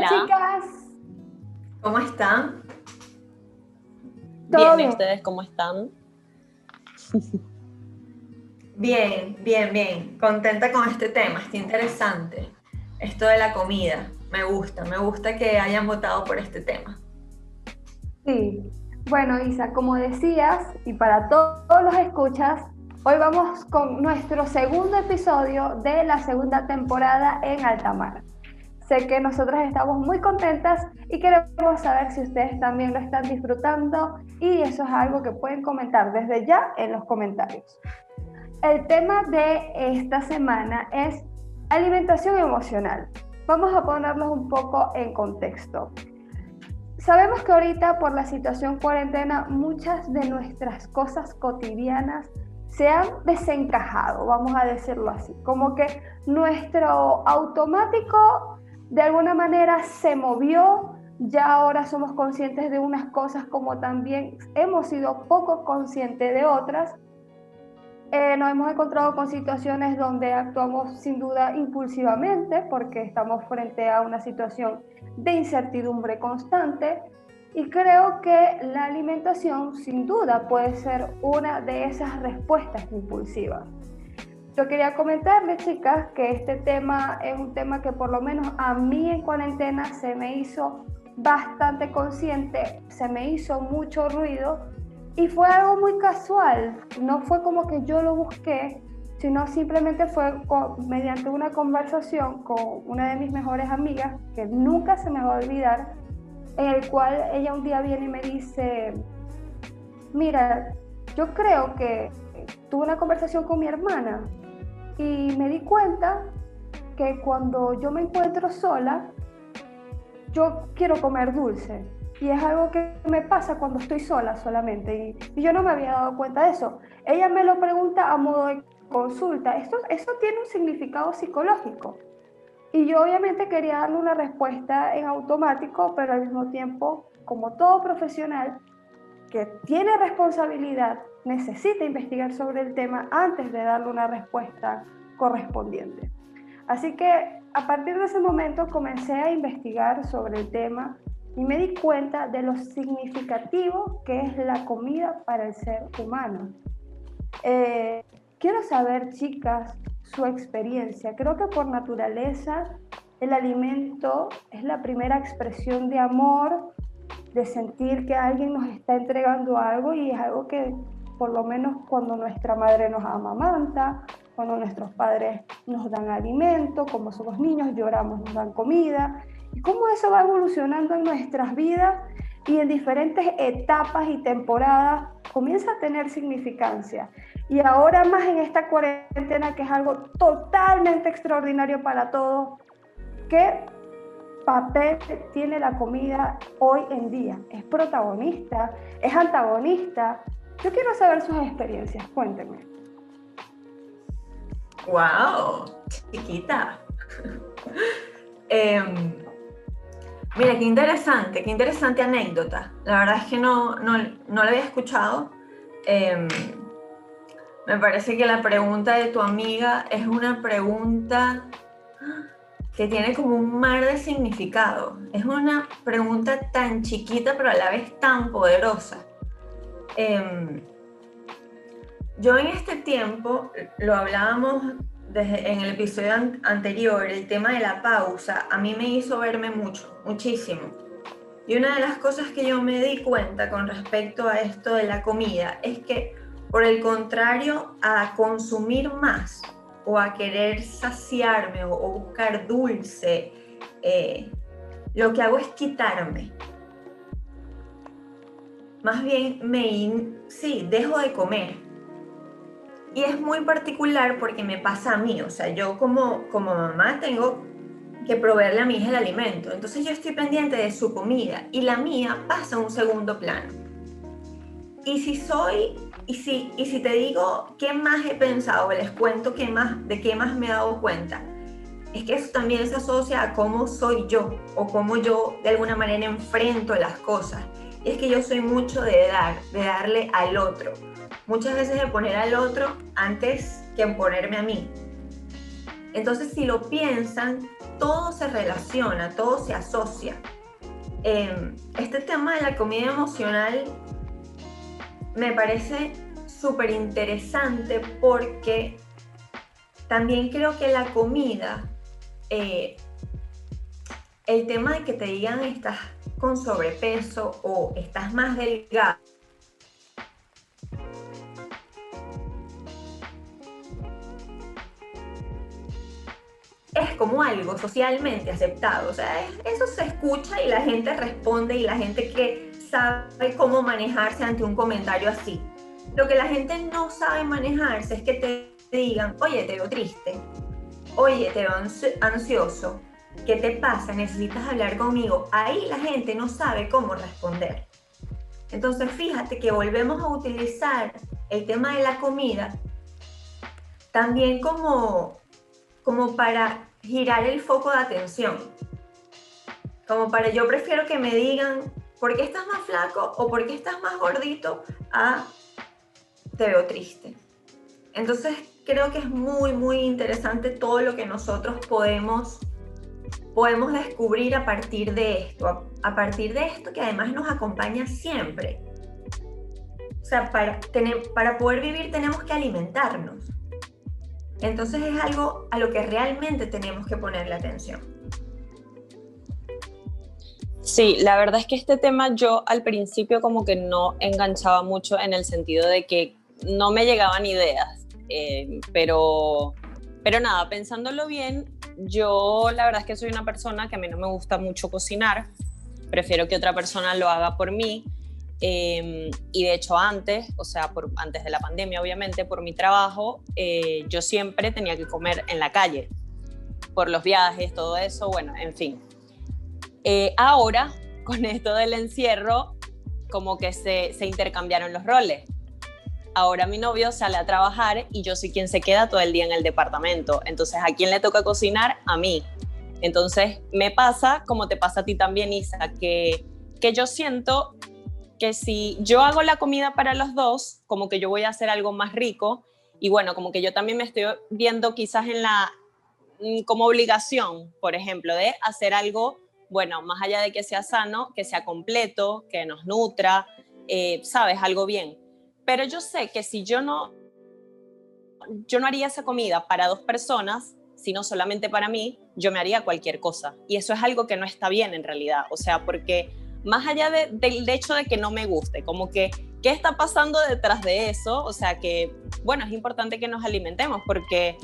Hola, chicas. ¿Cómo están? Bien, ¿y ustedes cómo están? Bien, bien, bien. Contenta con este tema, está interesante. Esto de la comida, me gusta, me gusta que hayan votado por este tema. Sí, bueno Isa, como decías, y para todos los escuchas, hoy vamos con nuestro segundo episodio de la segunda temporada en Altamar. Sé que nosotras estamos muy contentas y queremos saber si ustedes también lo están disfrutando y eso es algo que pueden comentar desde ya en los comentarios. El tema de esta semana es alimentación emocional. Vamos a ponerlos un poco en contexto. Sabemos que ahorita por la situación cuarentena muchas de nuestras cosas cotidianas se han desencajado, vamos a decirlo así, como que nuestro automático de alguna manera se movió, ya ahora somos conscientes de unas cosas como también hemos sido poco conscientes de otras. Eh, nos hemos encontrado con situaciones donde actuamos sin duda impulsivamente porque estamos frente a una situación de incertidumbre constante y creo que la alimentación sin duda puede ser una de esas respuestas impulsivas. Yo quería comentarles, chicas, que este tema es un tema que por lo menos a mí en cuarentena se me hizo bastante consciente, se me hizo mucho ruido y fue algo muy casual. No fue como que yo lo busqué, sino simplemente fue mediante una conversación con una de mis mejores amigas, que nunca se me va a olvidar, en el cual ella un día viene y me dice, mira, yo creo que tuve una conversación con mi hermana y me di cuenta que cuando yo me encuentro sola, yo quiero comer dulce. Y es algo que me pasa cuando estoy sola solamente. Y, yo no me había dado cuenta de eso. Ella me lo pregunta a modo de consulta. Esto, eso tiene un significado psicológico. Y yo obviamente quería darle una respuesta en automático, pero al mismo tiempo, como todo profesional que tiene responsabilidad necesita investigar sobre el tema antes de darle una respuesta correspondiente. Así que a partir de ese momento comencé a investigar sobre el tema y me di cuenta de lo significativo que es la comida para el ser humano. Eh, quiero saber, chicas, su experiencia. Creo que por naturaleza el alimento es la primera expresión de amor, de sentir que alguien nos está entregando algo y es algo que por lo menos cuando nuestra madre nos amamanta, cuando nuestros padres nos dan alimento, como somos niños, lloramos, nos dan comida, y cómo eso va evolucionando en nuestras vidas y en diferentes etapas y temporadas comienza a tener significancia. Y ahora más en esta cuarentena que es algo totalmente extraordinario para todos, ¿qué papel tiene la comida hoy en día? ¿Es protagonista? ¿Es antagonista? Yo quiero saber sus experiencias, cuéntenme. ¡Wow! Chiquita. Em, mira, qué interesante, qué interesante anécdota. La verdad es que no, no, no la había escuchado. Em, me parece que la pregunta de tu amiga es una pregunta que tiene como un mar de significado. Es una pregunta tan chiquita pero a la vez tan poderosa. Em, yo en este tiempo, lo hablábamos desde, en el episodio anterior, el tema de la pausa, a mí me hizo verme mucho, muchísimo. Y una de las cosas que yo me di cuenta con respecto a esto de la comida es que, por el contrario, a consumir más o a querer saciarme o, buscar dulce, eh, lo que hago es quitarme más bien me, sí, dejo de comer. Y es muy particular porque me pasa a mí, o sea, yo como, como mamá tengo que proveerle a mi hija el alimento, entonces yo estoy pendiente de su comida y la mía pasa a un segundo plano. Y si soy, y si, y si te digo qué más he pensado, les cuento qué más, de qué más me he dado cuenta, es que eso también se asocia a cómo soy yo o cómo yo de alguna manera enfrento las cosas es que yo soy mucho de dar, de darle al otro. Muchas veces de poner al otro antes que ponerme a mí. Entonces, si lo piensan, todo se relaciona, todo se asocia. Em, este tema de la comida emocional me parece súper interesante porque también creo que la comida, eh, el tema de que te digan estás con sobrepeso o estás más delgado, es como algo socialmente aceptado. O sea, eso se escucha y la gente responde y la gente que sabe cómo manejarse ante un comentario así. Lo que la gente no sabe manejarse es que te digan, oye, te veo triste, oye, te veo ansioso, ¿qué te pasa? ¿Necesitas hablar conmigo? Ahí la gente no sabe cómo responder. Entonces fíjate que volvemos a utilizar el tema de la comida también como, como para girar el foco de atención. Como para yo prefiero que me digan por qué estás más flaco o por qué estás más gordito a te veo triste. Entonces creo que es muy, muy interesante todo lo que nosotros podemos, podemos descubrir a partir de esto, a, partir de esto que además nos acompaña siempre. O sea, para, tener, para poder vivir tenemos que alimentarnos. Entonces es algo a lo que realmente tenemos que ponerle atención. Sí, la verdad es que este tema yo al principio como que no enganchaba mucho en el sentido de que no me llegaban ideas, eh, pero, pero nada, pensándolo bien, yo la verdad es que soy una persona que a mí no me gusta mucho cocinar, prefiero que otra persona lo haga por mí Em, y de hecho antes, o sea, antes de la pandemia, obviamente, por mi trabajo, eh, yo siempre tenía que comer en la calle, por los viajes, todo eso, bueno, en fin. Eh, ahora, con esto del encierro, como que se, se intercambiaron los roles. Ahora mi novio sale a trabajar y yo soy quien se queda todo el día en el departamento. Entonces, ¿a quién le toca cocinar? A mí. Entonces, me pasa, como te pasa a ti también, Isa, que, que yo siento que si yo hago la comida para los dos, como que yo voy a hacer algo más rico y bueno, como que yo también me estoy viendo quizás en la, mm, como obligación, por ejemplo, de hacer algo, bueno, más allá de que sea sano, que sea completo, que nos nutra, eh, sabes, algo bien. Pero yo sé que si yo no, yo no haría esa comida para dos personas, sino solamente para mí, yo me haría cualquier cosa. Y eso es algo que no está bien en realidad. O sea, porque más allá del hecho de que no me guste, como que, ¿qué está pasando detrás de eso? O sea que, bueno, es importante que nos alimentemos porque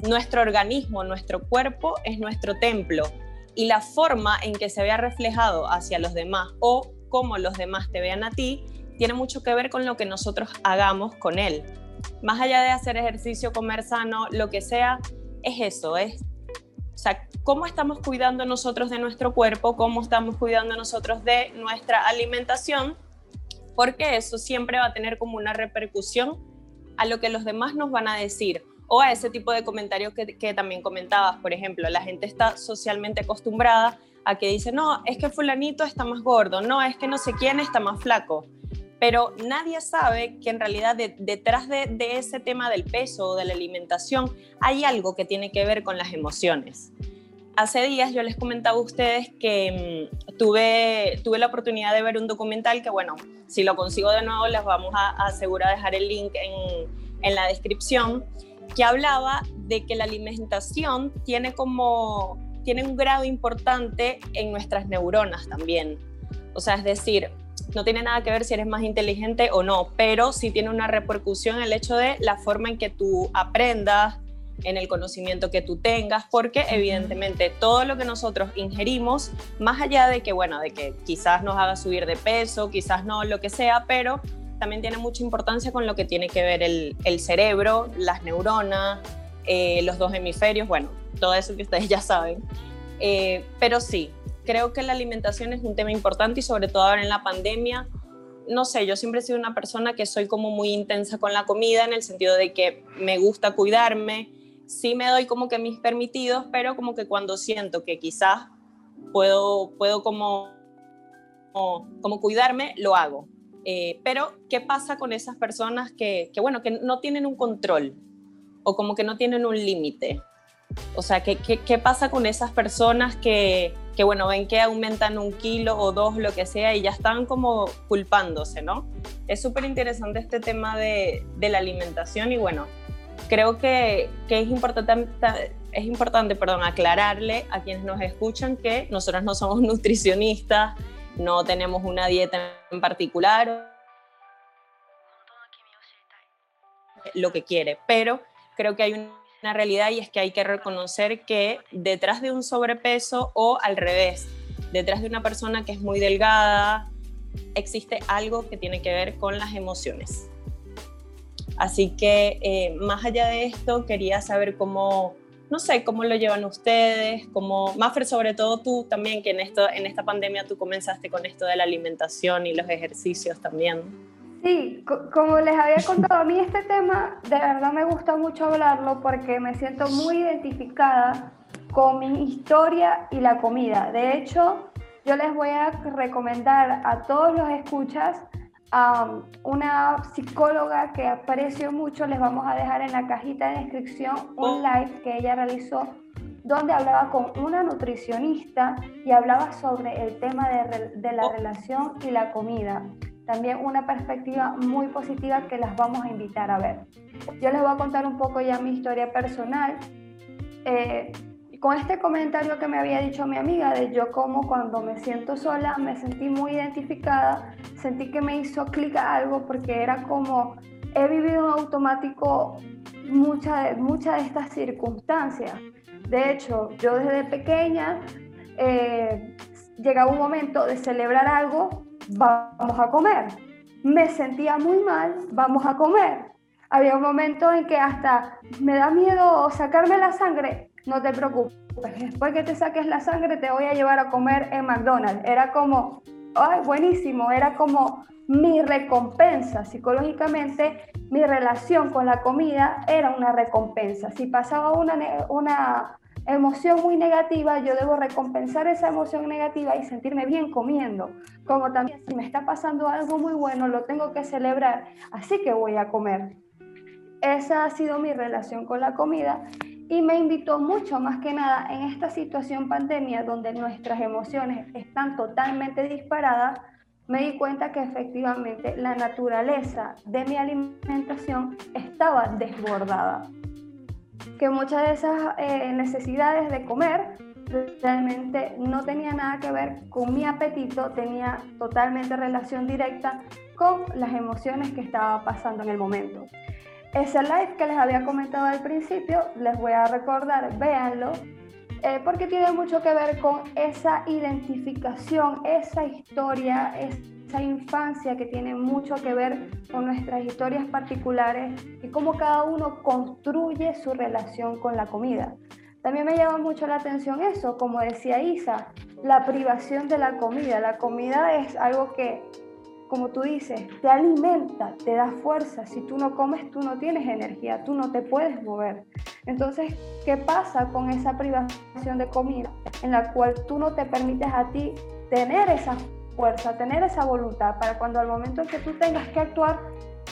nuestro organismo, nuestro cuerpo es nuestro templo y la forma en que se vea reflejado hacia los demás o cómo los demás te vean a ti tiene mucho que ver con lo que nosotros hagamos con él. Más allá de hacer ejercicio, comer sano, lo que sea, es eso, es o sea, cómo estamos cuidando nosotros de nuestro cuerpo, cómo estamos cuidando nosotros de nuestra alimentación, porque eso siempre va a tener como una repercusión a lo que los demás nos van a decir o a ese tipo de comentarios que, que también comentabas. Por ejemplo, la gente está socialmente acostumbrada a que dice, no, es que fulanito está más gordo, no, es que no sé quién está más flaco pero nadie sabe que en realidad detrás de, ese tema del peso o de la alimentación hay algo que tiene que ver con las emociones. Hace días yo les comentaba a ustedes que mm, tuve, tuve la oportunidad de ver un documental que, bueno, si lo consigo de nuevo les vamos a, asegurar dejar el link en, en la descripción, que hablaba de que la alimentación tiene como tiene un grado importante en nuestras neuronas también. O sea, es decir, no tiene nada que ver si eres más inteligente o no, pero sí tiene una repercusión el hecho de la forma en que tú aprendas, en el conocimiento que tú tengas, porque evidentemente todo lo que nosotros ingerimos, más allá de que, bueno, de que quizás nos haga subir de peso, quizás no, lo que sea, pero también tiene mucha importancia con lo que tiene que ver el, cerebro, las neuronas, eh, los dos hemisferios, bueno, todo eso que ustedes ya saben. Eh, pero sí, creo que la alimentación es un tema importante y sobre todo ahora en la pandemia. No sé, yo siempre he sido una persona que soy como muy intensa con la comida en el sentido de que me gusta cuidarme, sí me doy como que mis permitidos, pero como que cuando siento que quizás puedo, puedo como, como, cuidarme, lo hago. Eh, pero, ¿qué pasa con esas personas que, que, bueno, que no tienen un control o como que no tienen un límite? O sea, ¿qué, qué, pasa con esas personas que, que, bueno, ven que aumentan un kilo o dos, lo que sea, y ya están como culpándose, ¿no? Es súper interesante este tema de, de, la alimentación y bueno, creo que, que, es importante, es importante perdón, aclararle a quienes nos escuchan que nosotros no somos nutricionistas, no tenemos una dieta en particular, lo que quiere, pero creo que hay una realidad y es que hay que reconocer que detrás de un sobrepeso o al revés, detrás de una persona que es muy delgada, existe algo que tiene que ver con las emociones. Así que eh, más allá de esto, quería saber cómo, no sé, cómo lo llevan ustedes, como Maffer, sobre todo tú también, que en, esto, en esta pandemia tú comenzaste con esto de la alimentación y los ejercicios también. Sí, como les había contado, a mí este tema de verdad me gusta mucho hablarlo porque me siento muy identificada con mi historia y la comida. De hecho, yo les voy a recomendar a todos los escuchas a una psicóloga que aprecio mucho. Les vamos a dejar en la cajita de descripción un oh. live que ella realizó donde hablaba con una nutricionista y hablaba sobre el tema de, de la oh. relación y la comida también una perspectiva muy positiva que las vamos a invitar a ver. Yo les voy a contar un poco ya mi historia personal. Eh, con este comentario que me había dicho mi amiga de yo como cuando me siento sola, me sentí muy identificada, sentí que me hizo clic a algo porque era como he vivido en automático muchas mucha de estas circunstancias. De hecho, yo desde pequeña eh, llegaba un momento de celebrar algo vamos a comer. Me sentía muy mal, vamos a comer. Había un momento en que hasta me da miedo sacarme la sangre, no te preocupes, después que te saques la sangre te voy a llevar a comer en McDonald's. Era como, ay, buenísimo, era como mi recompensa psicológicamente, mi relación con la comida era una recompensa. Si pasaba una, una emoción muy negativa, yo debo recompensar esa emoción negativa y sentirme bien comiendo. Como también si me está pasando algo muy bueno, lo tengo que celebrar, así que voy a comer. Esa ha sido mi relación con la comida y me invitó mucho más que nada en esta situación pandemia donde nuestras emociones están totalmente disparadas, me di cuenta que efectivamente la naturaleza de mi alimentación estaba desbordada que muchas de esas eh, necesidades de comer realmente no tenía nada que ver con mi apetito, tenía totalmente relación directa con las emociones que estaba pasando en el momento. Ese live que les había comentado al principio, les voy a recordar, véanlo, eh, porque tiene mucho que ver con esa identificación, esa historia, infancia que tiene mucho que ver con nuestras historias particulares y cómo cada uno construye su relación con la comida. También me llama mucho la atención eso, como decía Isa, la privación de la comida. La comida es algo que, como tú dices, te alimenta, te da fuerza. Si tú no comes, tú no tienes energía, tú no te puedes mover. Entonces, ¿qué pasa con esa privación de comida en la cual tú no te permites a ti tener esa fuerza, tener esa voluntad para cuando al momento en que tú tengas que actuar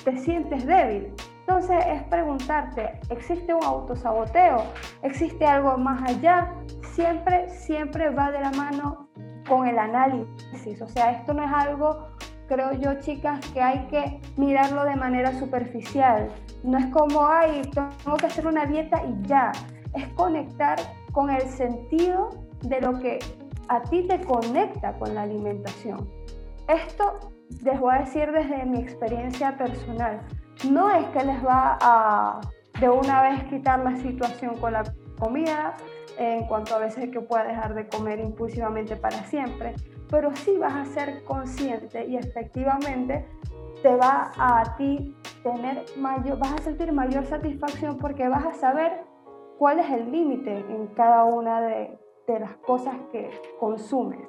te sientes débil. Entonces es preguntarte, ¿existe un autosaboteo? ¿Existe algo más allá? Siempre, siempre va de la mano con el análisis. O sea, esto no es algo, creo yo, chicas, que hay que mirarlo de manera superficial. No es como, ay, tengo que hacer una dieta y ya. Es conectar con el sentido de lo que a ti te conecta con la alimentación. Esto les voy a decir desde mi experiencia personal. No es que les va a de una vez quitar la situación con la comida, en cuanto a veces que pueda dejar de comer impulsivamente para siempre, pero sí vas a ser consciente y efectivamente te va a ti tener mayor, vas a sentir mayor satisfacción porque vas a saber cuál es el límite en cada una de, de las cosas que consumes.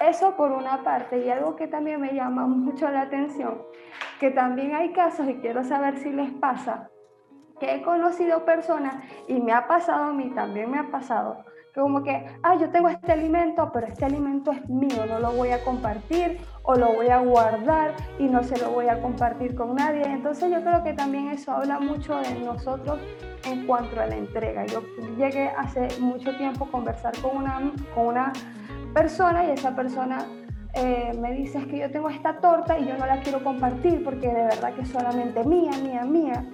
Eso por una parte, y algo que también me llama mucho la atención, que también hay casos, y quiero saber si les pasa, que he conocido personas, y me ha pasado a mí, también me ha pasado, como que, ah, yo tengo este alimento, pero este alimento es mío, no lo voy a compartir o lo voy a guardar y no se lo voy a compartir con nadie. Entonces yo creo que también eso habla mucho de nosotros en cuanto a la entrega. Yo llegué hace mucho tiempo a conversar con una, con una persona y esa persona eh, me dice es que yo tengo esta torta y yo no la quiero compartir porque de verdad que es solamente mía, mía, mía.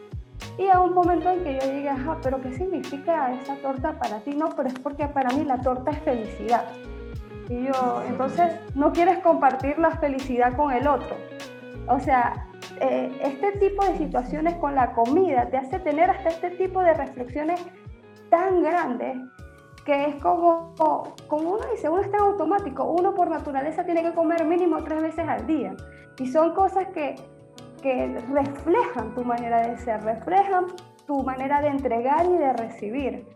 Y a un momento en que yo llegué, ajá, pero ¿qué significa esa torta para ti? No, pero es porque para mí la torta es felicidad. Y yo, entonces, no quieres compartir la felicidad con el otro. O sea, eh, este tipo de situaciones con la comida te hace tener hasta este tipo de reflexiones tan grandes que es como, como uno dice, uno está en automático, uno por naturaleza tiene que comer mínimo tres veces al día. Y son cosas que, que reflejan tu manera de ser, reflejan tu manera de entregar y de recibir.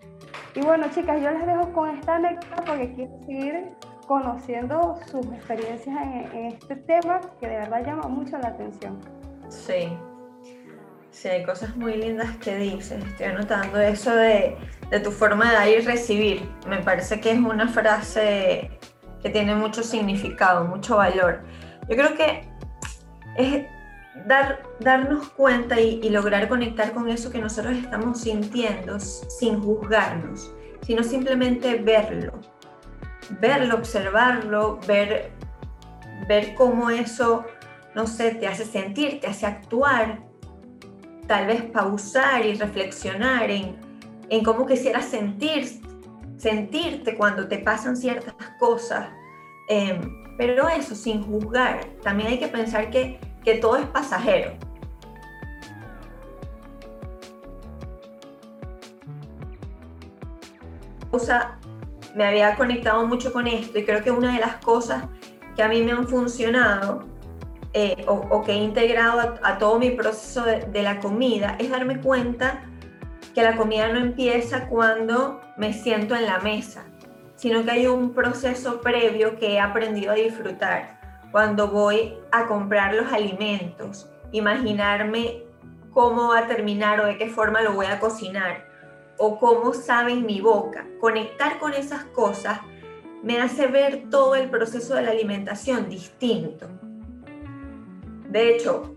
Y bueno, chicas, yo les dejo con esta anécdota porque quiero seguir conociendo sus experiencias en, en este tema que de verdad llama mucho la atención. Sí, Sí, hay cosas muy lindas que dices. Estoy anotando eso de, de, tu forma de dar y recibir. Me parece que es una frase que tiene mucho significado, mucho valor. Yo creo que es dar, darnos cuenta y, lograr conectar con eso que nosotros estamos sintiendo sin juzgarnos, sino simplemente verlo. Verlo, observarlo, ver, ver cómo eso, no sé, te hace sentir, te hace actuar tal vez pausar y reflexionar en, en cómo quisieras sentir, sentirte cuando te pasan ciertas cosas. Em, pero eso, sin juzgar. También hay que pensar que, que todo es pasajero. Me había conectado mucho con esto y creo que una de las cosas que a mí me han funcionado eh, o, que he integrado a, todo mi proceso de, la comida es darme cuenta que la comida no empieza cuando me siento en la mesa, sino que hay un proceso previo que he aprendido a disfrutar. Cuando voy a comprar los alimentos, imaginarme cómo va a terminar o de qué forma lo voy a cocinar o cómo sabe en mi boca. Conectar con esas cosas me hace ver todo el proceso de la alimentación distinto. De hecho,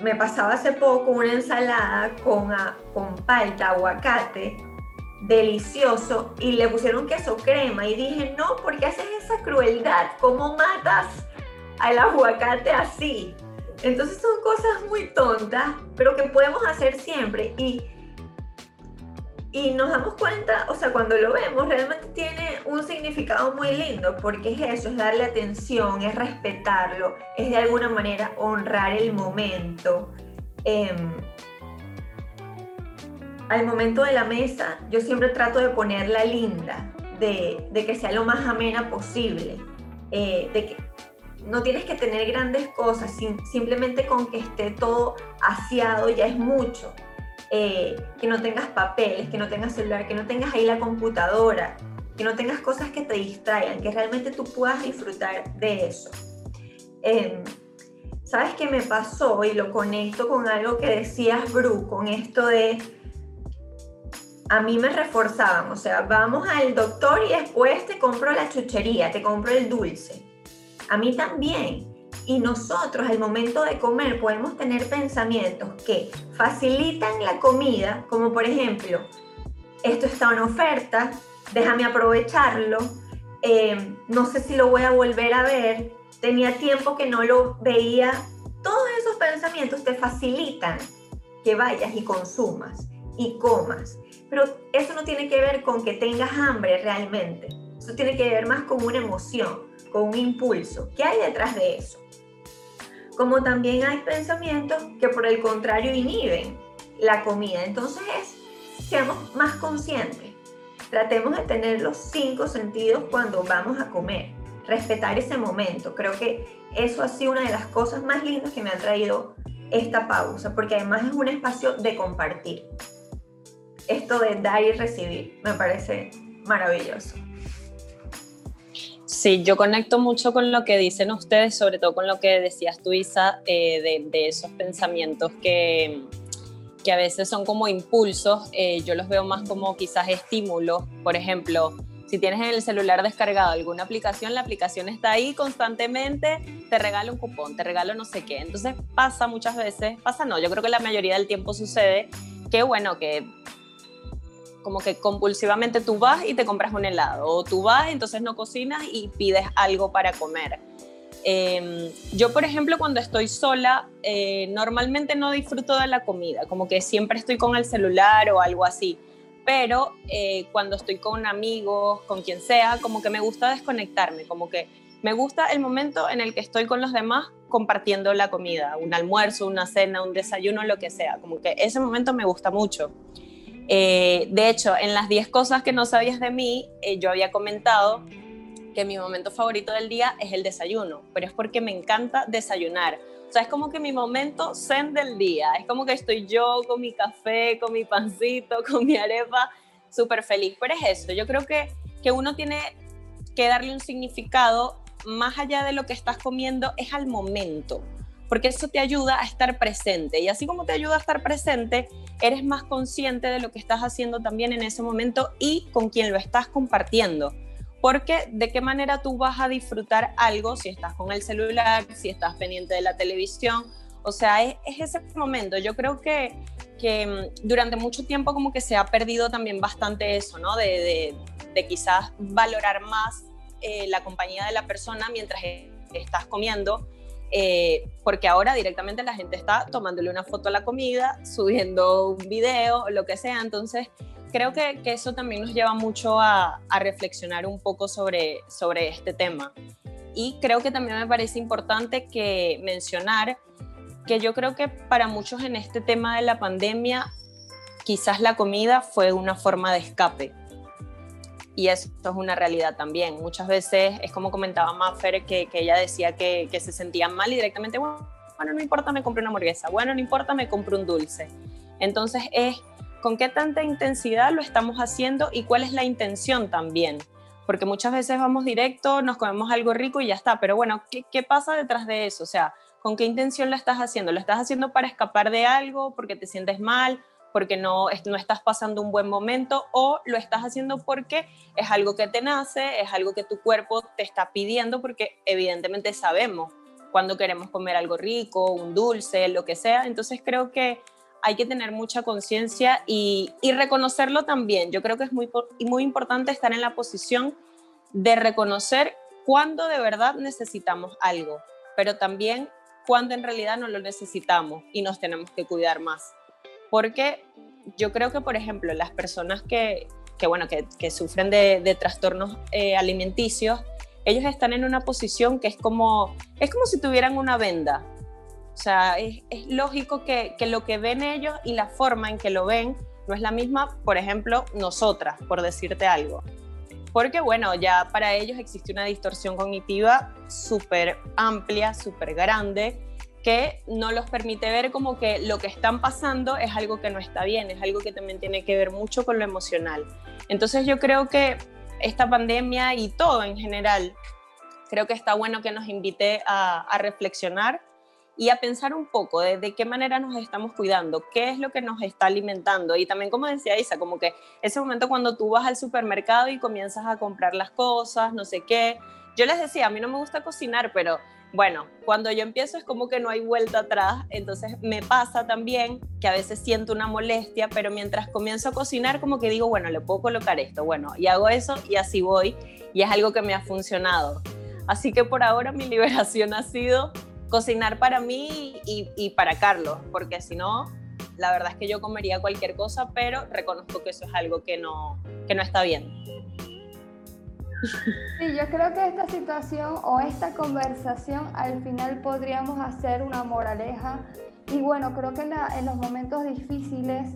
me pasaba hace poco una ensalada con, con palta, aguacate, delicioso, y le pusieron queso crema y dije, no, ¿por qué haces esa crueldad? ¿Cómo matas al aguacate así? Entonces son cosas muy tontas, pero que podemos hacer siempre. Y y nos damos cuenta, o sea, cuando lo vemos, realmente tiene un significado muy lindo, porque es eso, es darle atención, es respetarlo, es de alguna manera honrar el momento. Em, al momento de la mesa, yo siempre trato de ponerla linda, de, de que sea lo más amena posible, eh, de que no tienes que tener grandes cosas, simplemente con que esté todo aseado ya es mucho. Eh, que no tengas papeles, que no tengas celular, que no tengas ahí la computadora, que no tengas cosas que te distraigan, que realmente tú puedas disfrutar de eso. Em, ¿Sabes qué me pasó? Y lo conecto con algo que decías, Bru, con esto de... A mí me reforzaban, o sea, vamos al doctor y después te compro la chuchería, te compro el dulce. A mí también. Y nosotros al momento de comer podemos tener pensamientos que facilitan la comida, como por ejemplo, esto está en oferta, déjame aprovecharlo, eh, no sé si lo voy a volver a ver, tenía tiempo que no lo veía. Todos esos pensamientos te facilitan que vayas y consumas y comas. Pero eso no tiene que ver con que tengas hambre realmente. Eso tiene que ver más con una emoción, con un impulso. ¿Qué hay detrás de eso? como también hay pensamientos que por el contrario inhiben la comida. Entonces es, seamos más conscientes, tratemos de tener los cinco sentidos cuando vamos a comer, respetar ese momento. Creo que eso ha sido una de las cosas más lindas que me ha traído esta pausa, porque además es un espacio de compartir. Esto de dar y recibir me parece maravilloso. Sí, yo conecto mucho con lo que dicen ustedes, sobre todo con lo que decías tú, Isa, eh, de, esos pensamientos que, que, a veces son como impulsos. Eh, yo los veo más como quizás estímulos. Por ejemplo, Si tienes en el celular descargado alguna aplicación, la aplicación está ahí constantemente, te regala un cupón, te regalo no sé qué. Entonces pasa muchas veces, pasa no, yo creo que la mayoría del tiempo sucede que bueno, que como que compulsivamente tú vas y te compras un helado, o tú vas, entonces no cocinas y pides algo para comer. Em, yo, por ejemplo, cuando estoy sola, eh, normalmente no disfruto de la comida, como que siempre estoy con el celular o algo así. Pero eh, cuando estoy con amigos, con quien sea, como que me gusta desconectarme, como que me gusta el momento en el que estoy con los demás compartiendo la comida, un almuerzo, una cena, un desayuno, lo que sea, como que ese momento me gusta mucho. Eh, de hecho, en las 10 cosas que no sabías de mí, eh, yo había comentado que mi momento favorito del día es el desayuno, pero es porque me encanta desayunar. O sea, es como que mi momento zen del día, es como que estoy yo con mi café, con mi pancito, con mi arepa, súper feliz. Pero es eso, yo creo que, que uno tiene que darle un significado más allá de lo que estás comiendo, es al momento porque eso te ayuda a estar presente. Y así como te ayuda a estar presente, eres más consciente de lo que estás haciendo también en ese momento y con quien lo estás compartiendo. Porque de qué manera tú vas a disfrutar algo si estás con el celular, si estás pendiente de la televisión. O sea, es, ese momento. Yo creo que, que, mm, durante mucho tiempo como que se ha perdido también bastante eso, ¿no? De, de, quizás valorar más eh, la compañía de la persona mientras estás comiendo eh, porque ahora directamente la gente está tomándole una foto a la comida, subiendo un video, lo que sea. Entonces, creo que, que eso también nos lleva mucho a, a, reflexionar un poco sobre, sobre este tema. Y creo que también me parece importante que mencionar que yo creo que para muchos en este tema de la pandemia, quizás la comida fue una forma de escape y esto es una realidad también. Muchas veces es como comentaba Maffer que, ella decía que, se sentían mal y directamente, bueno, bueno, no importa, me compro una hamburguesa, bueno, no importa, me compro un dulce. Entonces es con qué tanta intensidad lo estamos haciendo y cuál es la intención también. Porque muchas veces vamos directo, nos comemos algo rico y ya está, pero bueno, ¿qué, qué pasa detrás de eso? O sea, ¿con qué intención lo estás haciendo? ¿Lo estás haciendo para escapar de algo, porque te sientes mal, porque no, no estás pasando un buen momento o lo estás haciendo porque es algo que te nace, es algo que tu cuerpo te está pidiendo porque evidentemente sabemos cuando queremos comer algo rico, un dulce, lo que sea. Entonces creo que hay que tener mucha conciencia y, reconocerlo también. Yo creo que es muy, muy importante estar en la posición de reconocer cuándo de verdad necesitamos algo, pero también cuándo en realidad no lo necesitamos y nos tenemos que cuidar más porque yo creo que, por ejemplo, las personas que, que bueno, que, sufren de, trastornos eh, alimenticios, ellos están en una posición que es como, es como si tuvieran una venda. O sea, es, es lógico que, que, lo que ven ellos y la forma en que lo ven no es la misma, por ejemplo, nosotras, por decirte algo. Porque, bueno, ya para ellos existe una distorsión cognitiva súper amplia, súper grande, que no los permite ver como que lo que están pasando es algo que no está bien, es algo que también tiene que ver mucho con lo emocional. Entonces yo creo que esta pandemia y todo en general, creo que está bueno que nos invite a, reflexionar y a pensar un poco de, de, qué manera nos estamos cuidando, qué es lo que nos está alimentando. Y también, como decía Isa, como que ese momento cuando tú vas al supermercado y comienzas a comprar las cosas, no sé qué. Yo les decía, a mí no me gusta cocinar, pero bueno, cuando yo empiezo es como que no hay vuelta atrás, entonces me pasa también que a veces siento una molestia, pero mientras comienzo a cocinar como que digo, bueno, le puedo colocar esto, bueno, y hago eso y así voy, y es algo que me ha funcionado. Así que por ahora mi liberación ha sido cocinar para mí y, y para Carlos, porque si no, la verdad es que yo comería cualquier cosa, pero reconozco que eso es algo que no, que no está bien. Sí, yo creo que esta situación o esta conversación al final podríamos hacer una moraleja. Y bueno, creo que en, en los momentos difíciles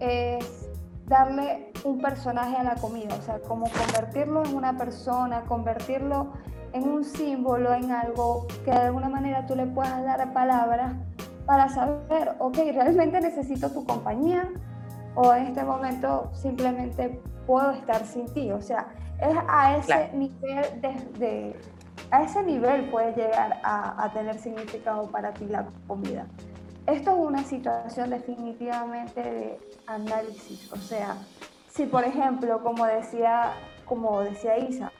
es darle un personaje a la comida, o sea, como convertirlo en una persona, convertirlo en un símbolo, en algo que de alguna manera tú le puedas dar palabras para saber, ok, realmente necesito tu compañía o en este momento simplemente puedo estar sin ti. O sea, es a ese nivel de, a ese nivel puede llegar a, a, tener significado para ti la comida. Esto es una situación definitivamente de análisis, o sea, si por ejemplo, como decía como decía Isa,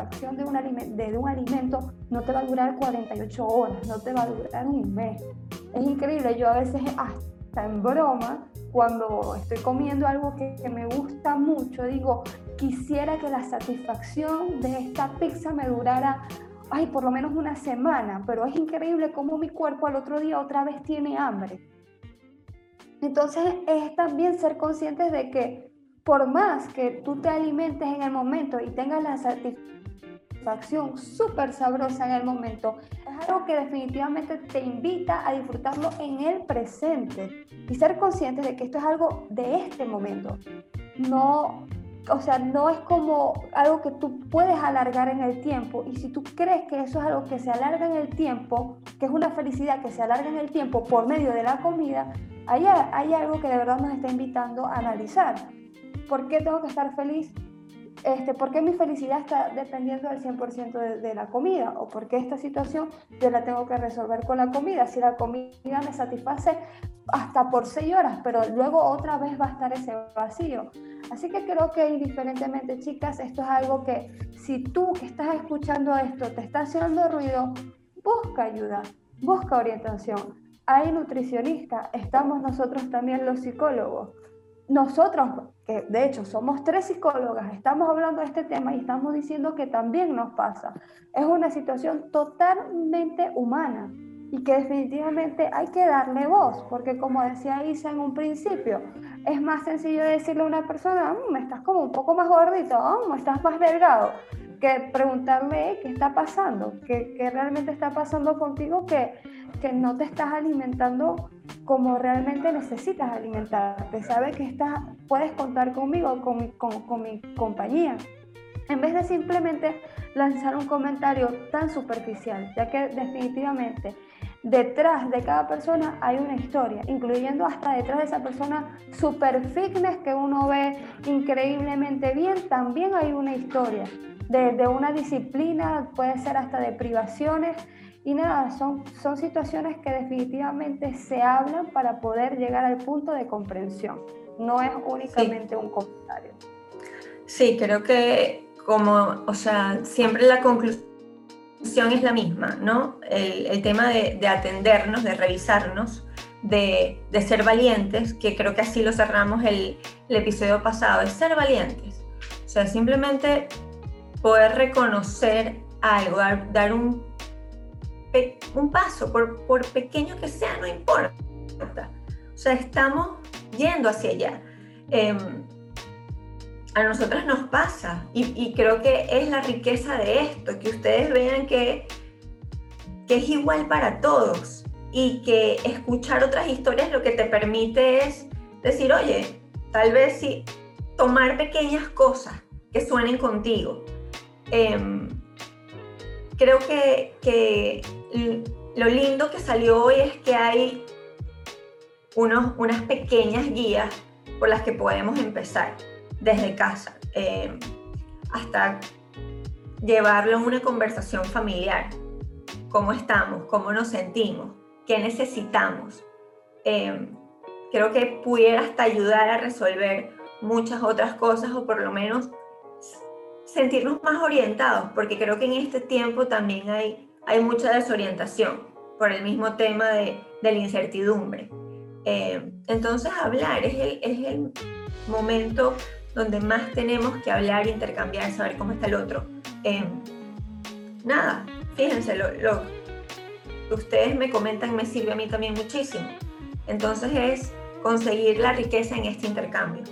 acción de un, de un alimento no te va a durar 48 horas, no te va a durar un mes. Es increíble, yo a veces hasta en broma, cuando estoy comiendo algo que, que me gusta mucho, digo, quisiera que la satisfacción de esta pizza me durara ay, por lo menos una semana, pero es increíble cómo mi cuerpo al otro día otra vez tiene hambre. Entonces es también ser conscientes de que por más que tú te alimentes en el momento y tengas la satisfacción súper sabrosa en el momento, es algo que definitivamente te invita a disfrutarlo en el presente y ser conscientes de que esto es algo de este momento, no o sea, no es como algo que tú puedes alargar en el tiempo. Y si tú crees que eso es algo que se alarga en el tiempo, que es una felicidad que se alarga en el tiempo por medio de la comida, hay, hay algo que de verdad nos está invitando a analizar. ¿Por qué tengo que estar feliz? Este, ¿Por qué mi felicidad está dependiendo al 100% de, de, la comida? ¿O por qué esta situación yo la tengo que resolver con la comida? Si la comida me satisface hasta por 6 horas, pero luego otra vez va a estar ese vacío. Así que creo que indiferentemente, chicas, esto es algo que si tú que estás escuchando esto te está haciendo ruido, busca ayuda, busca orientación. Hay nutricionistas, estamos nosotros también los psicólogos. Nosotros, que de hecho somos tres psicólogas, estamos hablando de este tema y estamos diciendo que también nos pasa. Es una situación totalmente humana y que definitivamente hay que darle voz, porque como decía Isa en un principio, es más sencillo decirle a una persona, mm, estás como un poco más gordito, oh, estás más delgado, que preguntarle qué está pasando, qué, qué realmente está pasando contigo, que, que no te estás alimentando como realmente necesitas alimentarte, sabes que estás, puedes contar conmigo, con con, con mi compañía. En vez de simplemente lanzar un comentario tan superficial, ya que definitivamente detrás de cada persona hay una historia, incluyendo hasta detrás de esa persona super fitness que uno ve increíblemente bien, también hay una historia de, una disciplina, puede ser hasta de privaciones. Y nada, son, son situaciones que definitivamente se hablan para poder llegar al punto de comprensión. No es únicamente un comentario. Sí, creo que como, o sea, siempre la conclusión es la misma, ¿no? El, tema de, atendernos, de revisarnos, de, ser valientes, que creo que así lo cerramos el, episodio pasado, es ser valientes. O sea, simplemente poder reconocer algo, dar, un, un paso, por, por pequeño que sea, no importa. O sea, estamos yendo hacia allá. Em, a nosotras nos pasa y, creo que es la riqueza de esto, que ustedes vean que, que es igual para todos y que escuchar otras historias lo que te permite es decir, oye, tal vez sí, tomar pequeñas cosas que suenen contigo. Em, creo que, que, lo lindo que salió hoy es que hay unos, unas pequeñas guías por las que podemos empezar desde casa, eh, hasta llevarlo a una conversación familiar. ¿Cómo estamos? ¿Cómo nos sentimos? ¿Qué necesitamos? Eh, creo que pudiera hasta ayudar a resolver muchas otras cosas o por lo menos sentirnos más orientados, porque creo que en este tiempo también hay, hay mucha desorientación por el mismo tema de, la incertidumbre. Eh, entonces hablar es el, momento donde más tenemos que hablar, intercambiar, saber cómo está el otro. Em, nada, fíjense, lo, que ustedes me comentan me sirve a mí también muchísimo. Entonces es conseguir la riqueza en este intercambio.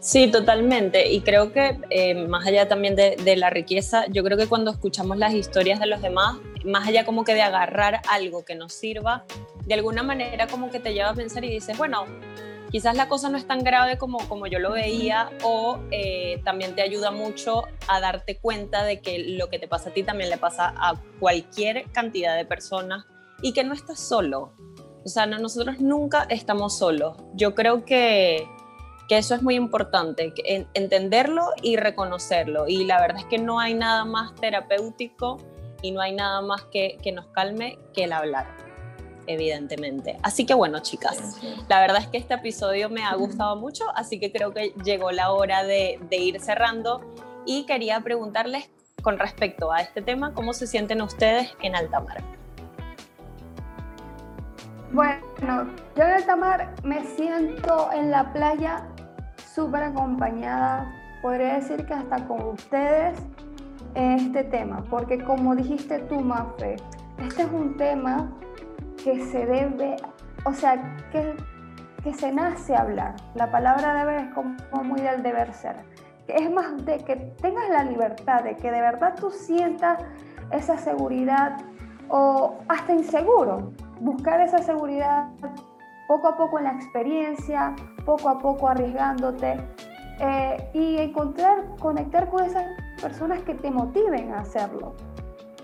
Sí, totalmente. Y creo que eh, más allá también de, de, la riqueza, yo creo que cuando escuchamos las historias de los demás, más allá como que de agarrar algo que nos sirva, de alguna manera como que te lleva a pensar y dices, bueno, quizás la cosa no es tan grave como, como yo lo veía o eh, también te ayuda mucho a darte cuenta de que lo que te pasa a ti también le pasa a cualquier cantidad de personas y que no estás solo. O sea, nosotros nunca estamos solos. Yo creo que, que eso es muy importante, entenderlo y reconocerlo. Y la verdad es que no hay nada más terapéutico y no hay nada más que, que nos calme que el hablar. evidentemente. Así que bueno, chicas, la verdad es que este episodio me ha gustado mucho, así que creo que llegó la hora de, de ir cerrando y quería preguntarles con respecto a este tema, ¿cómo se sienten ustedes en alta mar? Bueno, yo en alta mar me siento en la playa súper acompañada, podría decir que hasta con ustedes en este tema, porque como dijiste tú, Mafe, este es un tema que se debe, o sea, que, que se nace a hablar. La palabra deber es como muy del deber ser. Es más de que tengas la libertad, de que de verdad tú sientas esa seguridad o hasta inseguro, buscar esa seguridad poco a poco en la experiencia, poco a poco arriesgándote eh, y encontrar, conectar con esas personas que te motiven a hacerlo.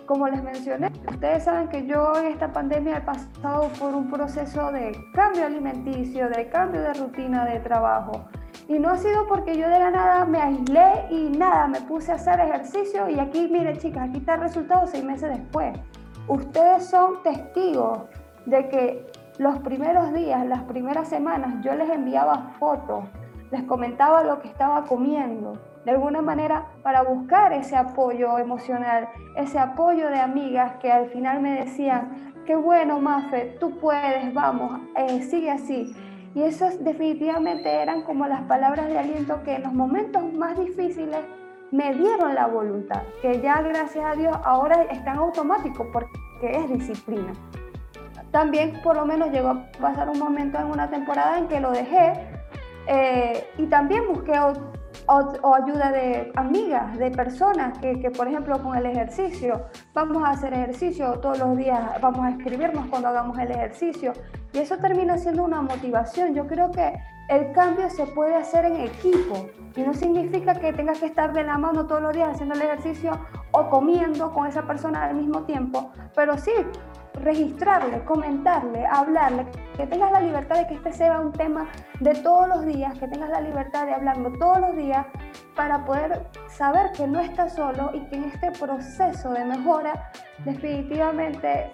Como les mencioné, ustedes saben que yo en esta pandemia he pasado por un proceso de cambio alimenticio, de cambio de rutina de trabajo. Y no ha sido porque yo de la nada me aislé y nada, me puse a hacer ejercicio y aquí, miren chicas, aquí está el resultado seis meses después. Ustedes son testigos de que los primeros días, las primeras semanas, yo les enviaba fotos, les comentaba lo que estaba comiendo, de alguna manera para buscar ese apoyo emocional, ese apoyo de amigas que al final me decían, qué bueno, Mafe, tú puedes, vamos, eh, sigue así. Y esas definitivamente eran como las palabras de aliento que en los momentos más difíciles me dieron la voluntad, que ya gracias a Dios ahora están automáticos porque es disciplina. También por lo menos llegó a pasar un momento en una temporada en que lo dejé eh, y también busqué o, ayuda de amigas, de personas que, que, por ejemplo, con el ejercicio, vamos a hacer ejercicio todos los días, vamos a escribirnos cuando hagamos el ejercicio. Y eso termina siendo una motivación. Yo creo que el cambio se puede hacer en equipo y no significa que tengas que estar de la mano todos los días haciendo el ejercicio o comiendo con esa persona al mismo tiempo, pero sí registrarle, comentarle, hablarle, que tengas la libertad de que este sea un tema de todos los días, que tengas la libertad de hablarlo todos los días para poder saber que no estás solo y que en este proceso de mejora definitivamente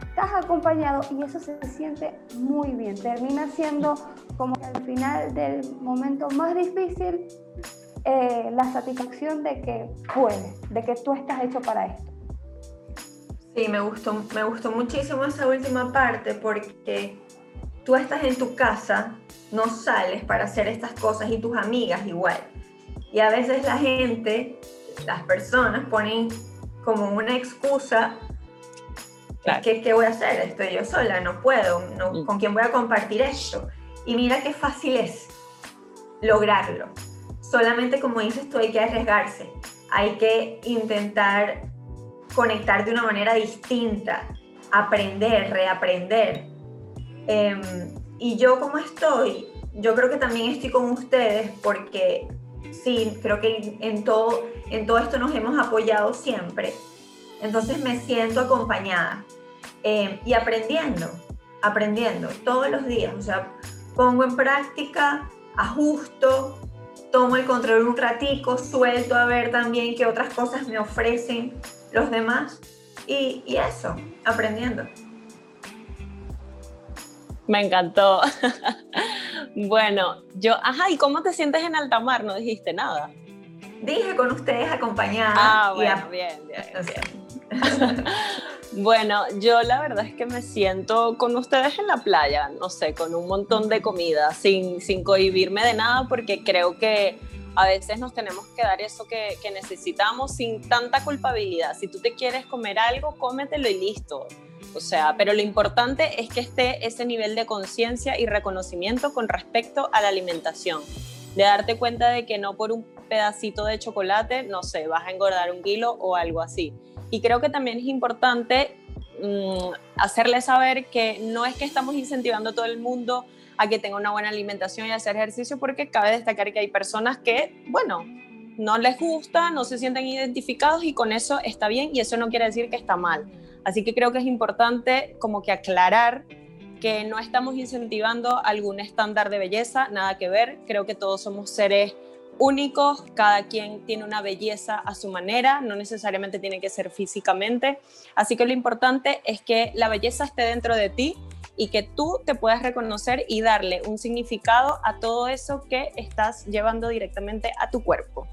estás acompañado y eso se siente muy bien. Termina siendo como al final del momento más difícil eh, la satisfacción de que puedes, de que tú estás hecho para esto. Sí, me gustó, me gustó muchísimo esa última parte porque tú estás en tu casa, no sales para hacer estas cosas y tus amigas igual. Y a veces la gente, las personas ponen como una excusa ¿Qué, voy a hacer? Estoy yo sola, no puedo, no, ¿con quién voy a compartir esto? Y mira qué fácil es lograrlo. Solamente como dices tú, hay que arriesgarse, hay que intentar conectar de una manera distinta, aprender, reaprender. Em, y yo como estoy, yo creo que también estoy con ustedes porque sí, creo que en todo, en todo esto nos hemos apoyado siempre. Entonces me siento acompañada em, y aprendiendo, aprendiendo todos los días. O sea, pongo en práctica, ajusto, tomo el control un ratico, suelto a ver también qué otras cosas me ofrecen los demás y, eso, aprendiendo. Me encantó. bueno, yo, ajá, ¿y cómo te sientes en alta mar? No dijiste nada. Dije con ustedes acompañada. Ah, bueno, bien, bien. bueno, yo la verdad es que me siento con ustedes en la playa, no sé, con un montón de comida, sin, sin cohibirme de nada, porque creo que a veces nos tenemos que dar eso que, necesitamos sin tanta culpabilidad. Si tú te quieres comer algo, cómetelo y listo. O sea, pero lo importante es que esté ese nivel de conciencia y reconocimiento con respecto a la alimentación. De darte cuenta de que no por un pedacito de chocolate, no sé, vas a engordar un kilo o algo así. Y creo que también es importante mm, hacerle saber que no es que estamos incentivando a todo el mundo a que tenga una buena alimentación y hacer ejercicio, porque cabe destacar que hay personas que, bueno, no les gusta, no se sienten identificados y con eso está bien y eso no quiere decir que está mal. Así que creo que es importante como que aclarar que no estamos incentivando algún estándar de belleza, nada que ver, creo que todos somos seres únicos, cada quien tiene una belleza a su manera, no necesariamente tiene que ser físicamente, así que lo importante es que la belleza esté dentro de ti y que tú te puedas reconocer y darle un significado a todo eso que estás llevando directamente a tu cuerpo.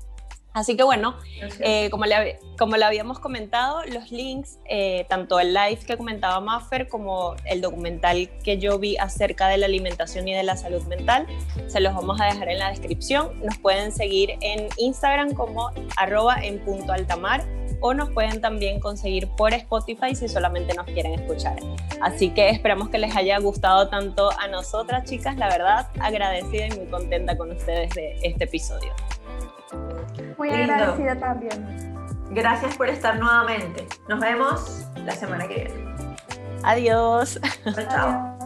Así que bueno, eh, como, le, como le habíamos comentado, los links, eh, tanto el live que comentaba Maffer como el documental que yo vi acerca de la alimentación y de la salud mental, se los vamos a dejar en la descripción. Nos pueden seguir en Instagram como arroba en punto altamar o nos pueden también conseguir por Spotify si solamente nos quieren escuchar. Así que esperamos que les haya gustado tanto a nosotras, chicas. La verdad, agradecida y muy contenta con ustedes de este episodio. Muy agradecida también. Gracias por estar nuevamente. Nos vemos la semana que viene. Adiós. chao.